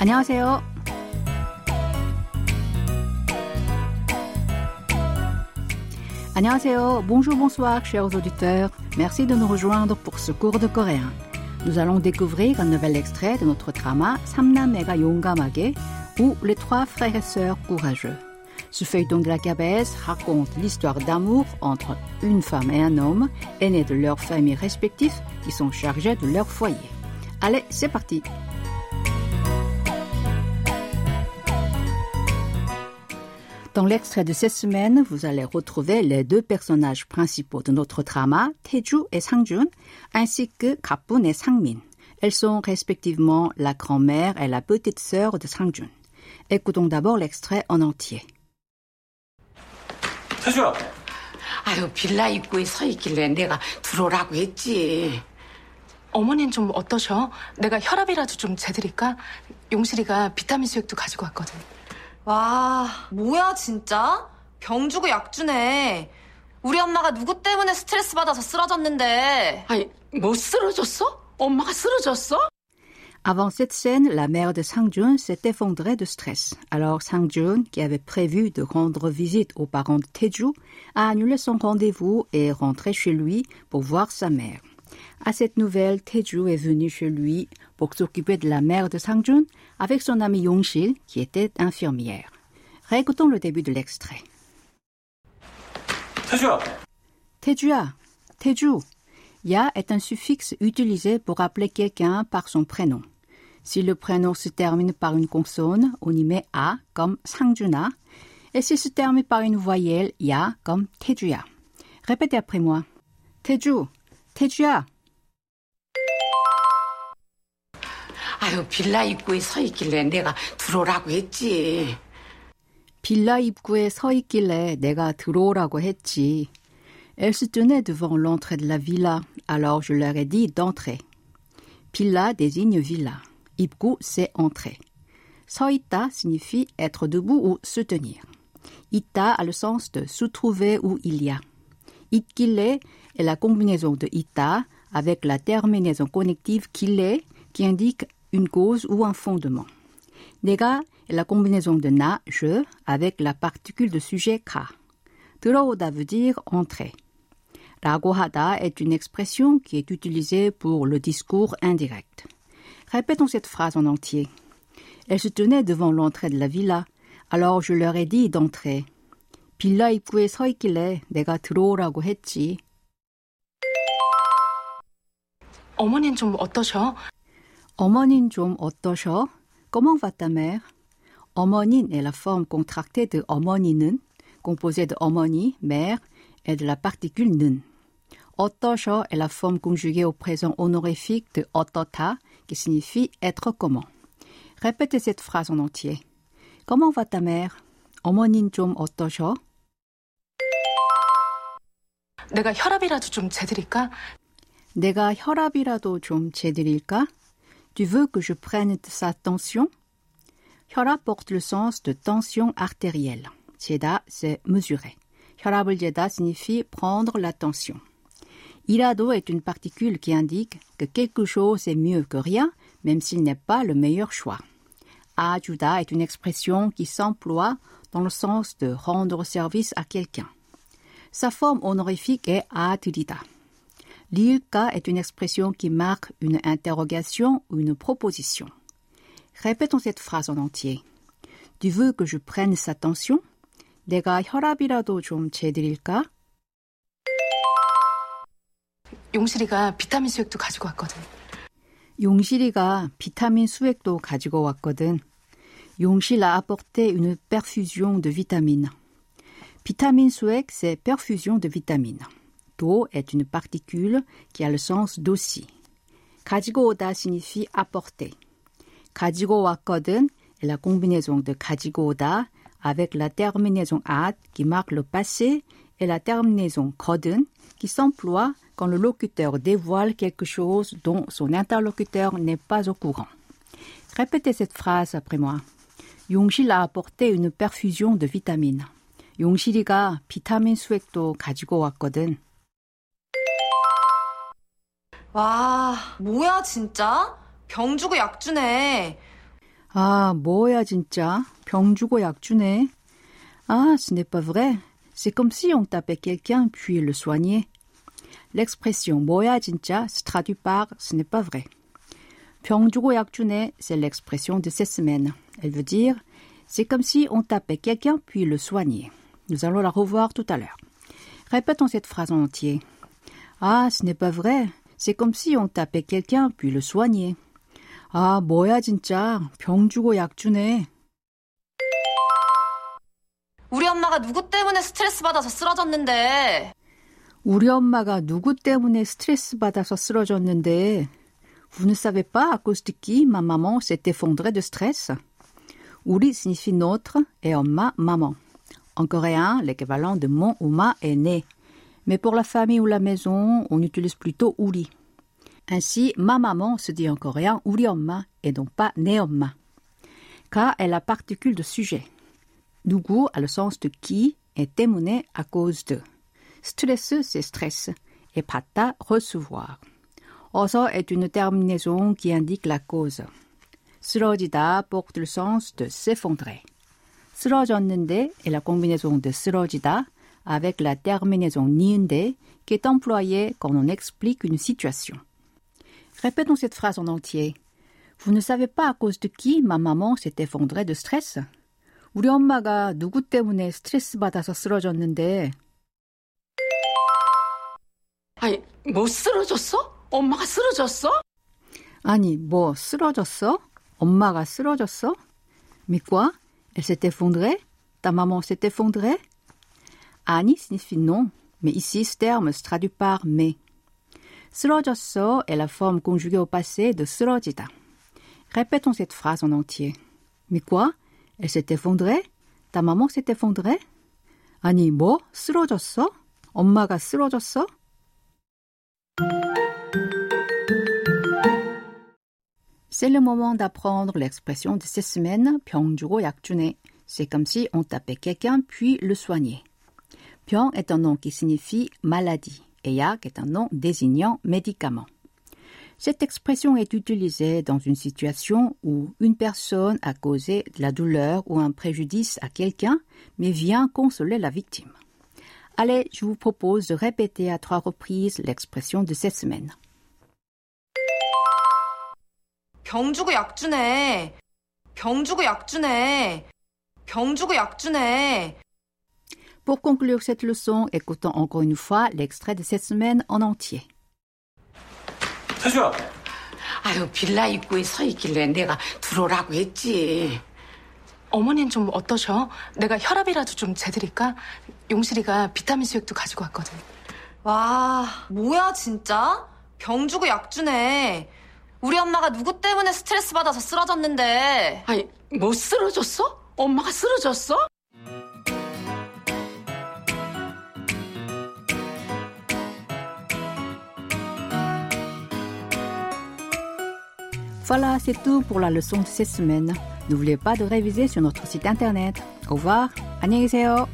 안녕하세요. 안녕하세요. Bonjour, bonsoir, chers auditeurs. Merci de nous rejoindre pour ce cours de coréen. Nous allons découvrir un nouvel extrait de notre drama 삼남매가 용감하게 ou Les trois frères et sœurs courageux. Ce feuilleton de la cabesse raconte l'histoire d'amour entre une femme et un homme, aînés de leurs familles respectives, qui sont chargés de leur foyer. Allez, c'est parti! Dans l'extrait de cette semaine, vous allez retrouver les deux personnages principaux de notre drama, Taeju et Sangjun, ainsi que Kapun et Sangmin. Elles sont respectivement la grand-mère et la petite sœur de Sangjun. Écoutons d'abord l'extrait en entier. 태주야, 아유 빌라 입구에 서 있길래 내가 들어오라고 했지. 어머니는 좀 어떠셔? 내가 혈압이라도 좀 재드릴까? 용실이가 비타민 수액도 가지고 왔거든. 와, 뭐야, 진짜? 병 주고 약 주네. 우리 엄마가 누구 때문에 스트레스 받아서 쓰러졌는데. 아니 뭐 쓰러졌어? 엄마가 쓰러졌어? Avant cette scène, la mère de Sangjun s'est effondrée de stress. Alors Sangjun, qui avait prévu de rendre visite aux parents de Taeju, a annulé son rendez-vous et est rentré chez lui pour voir sa mère. À cette nouvelle, Teju est venu chez lui pour s'occuper de la mère de Sangjun avec son ami Yongshil qui était infirmière. Récoutons le début de l'extrait. Tejuya Tejuya Teju Ya est un suffixe utilisé pour appeler quelqu'un par son prénom. Si le prénom se termine par une consonne, on y met A comme Sangjuna et s'il se termine par une voyelle, Ya comme Tejuya. Répétez après moi. Teju Taeju, Taeju야. 아유 빌라 입구에 서 있길래 내가 들어오라고 했지. 빌라 입구에 서 있길래 내가 들어오라고 했지. Elle se tenait devant l'entrée de la villa, alors je leur ai dit d'entrer. Pilla désigne villa. 입구, c'est entrer. 서 있다 signifie être debout ou se tenir. 있다 a le sens de se trouver où il y a. 있길래 est la combinaison de 있다 avec la terminaison connective 길래 qui indique une cause ou un fondement. 내가 est la combinaison de na, je, avec la particule de sujet ka. 들어오다 veut dire entrer. 라고 하다 est une expression qui est utilisée pour le discours indirect. Répétons cette phrase en entier. Elle se tenait devant l'entrée de la villa, alors je leur ai dit d'entrer. 빌라 입구에 서 있길래 내가 들어오라고 했지. 어머니는 좀 어떠셔? 어머닌 좀 어떠셔? Comment va ta mère? 어머닌 est la forme contractée de 어머니는, composée de 어머니, mère, et de la particule 는. 어떠셔 est la forme conjuguée au présent honorifique de 어떠타, qui signifie être comment. Répétez cette phrase en entier. Comment va ta mère? 어머닌 좀 어떠셔? 내가 혈압이라도 좀 재드릴까? 내가 혈압이라도 좀 재드릴까? Tu veux que je prenne sa tension? 혈압 porte le sens de tension artérielle. 재다, c'est mesurer. 혈압을 재다 signifie prendre la tension. 이라도 est une particule qui indique que quelque chose est mieux que rien, même s'il n'est pas le meilleur choix. ajuda est une expression qui s'emploie dans le sens de rendre service à quelqu'un. Sa forme honorifique est 아드리다. L'ilka est une expression qui marque une interrogation ou une proposition. Répétons cette phrase en entier. Tu veux que je prenne sa tension? 내가 혈압이라도 좀 재드릴까? 용실이가 비타민 수액도 가지고 왔거든. 용실이가 비타민 수액도 가지고 왔거든. 용실 a apporté une perfusion de vitamines. Vitamine suec, c'est perfusion de vitamines. Do est une particule qui a le sens d'aussi. 가지고 오다 signifie apporter. 가지고 왔거든 est la combinaison de 가지고 오다 avec la terminaison at qui marque le passé et la terminaison 거든 qui s'emploie quand le locuteur dévoile quelque chose dont son interlocuteur n'est pas au courant. Répétez cette phrase après moi. 용실 a apporté une perfusion de vitamines. 용실이가 비타민 수액도 가지고 왔거든. 와, 뭐야, 진짜? 병 주고 약 주네. 아, 뭐야 진짜. 병 주고 약 주네. Ah, ce n'est pas vrai. C'est comme si on tapait quelqu'un puis le soignait. L'expression 뭐야 진짜 se traduit par ce n'est pas vrai. 병 주고 약 주네, c'est l'expression de cette semaine. Elle veut dire c'est comme si on tapait quelqu'un puis le soignait. Nous allons la revoir tout à l'heure. Répétons cette phrase en entier. Ah, ce n'est pas vrai. C'est comme si on tapait quelqu'un puis le soignait. 아, 뭐야 진짜. 병 주고 약 주네. 우리 엄마가 누구 때문에 스트레스 받아서 쓰러졌는데. 우리 엄마가 누구 때문에 스트레스 받아서 쓰러졌는데 Vous ne savez pas à cause de qui ma maman s'est effondrée de stress 우리 signifie notre et 엄마 maman. En coréen, l'équivalent de mon ou ma est né. Mais pour la famille ou la maison, on utilise plutôt uri. Ainsi, ma maman se dit en coréen uriomma et non pas neomma. Ka est la particule de sujet. Nugu a le sens de qui et témoigné à cause de. Stresseux, c'est stress et pata, recevoir. Oso est une terminaison qui indique la cause. Srodida porte le sens de s'effondrer. 쓰러졌는데 est la combinaison de 쓰러지다 avec la terminaison ni은데 qui est employée quand on explique une situation. Répétons cette phrase en entier. Vous ne savez pas à cause de qui ma maman s'est effondrée de stress? 우리 엄마가 누구 때문에 스트레스 받아서 쓰러졌는데 아니, 뭐 쓰러졌어? 엄마가 쓰러졌어? 아니 뭐 쓰러졌어? 엄마가 쓰러졌어? Mais quoi? Elle s'est effondrée? Ta maman s'est effondrée? 아니 signifie non, mais ici ce terme se traduit par mais. 쓰러졌어 est la forme conjuguée au passé de 쓰러지다. Répétons cette phrase en entier. Mais quoi? Elle s'est effondrée? Ta maman s'est effondrée? 아니 뭐 쓰러졌어? 엄마가 쓰러졌어? C'est le moment d'apprendre l'expression de cette semaine 병 주고 약 주네. C'est comme si on tapait quelqu'un puis le soignait. 병 est un nom qui signifie maladie et 약 est un nom désignant médicament. Cette expression est utilisée dans une situation où une personne a causé de la douleur ou un préjudice à quelqu'un, mais vient consoler la victime. Allez, je vous propose de répéter à trois reprises l'expression de cette semaine. 병 주고 약 주네. 병 주고 약 주네. 병 주고 약 주네. Pour conclure cette leçon, écoutons encore une fois l'extrait de cette semaine en entier. 태주야, 아유, 빌라 입구에 서 있길래 내가 들어오라고 했지. 어머니는 좀 어떠셔? 내가 혈압이라도 좀 재드릴까? 용실이가 비타민 수액도 가지고 왔거든. 와, 뭐야 진짜? 병 주고 약 주네. 우리 엄마가 누구 때문에 스트레스 받아서 쓰러졌는데. 아니, 뭐 쓰러졌어? 엄마가 쓰러졌어? Voilà, c'est tout pour la leçon de cette semaine. N'oubliez pas de réviser sur notre site internet. Au revoir. 안녕히 계세요.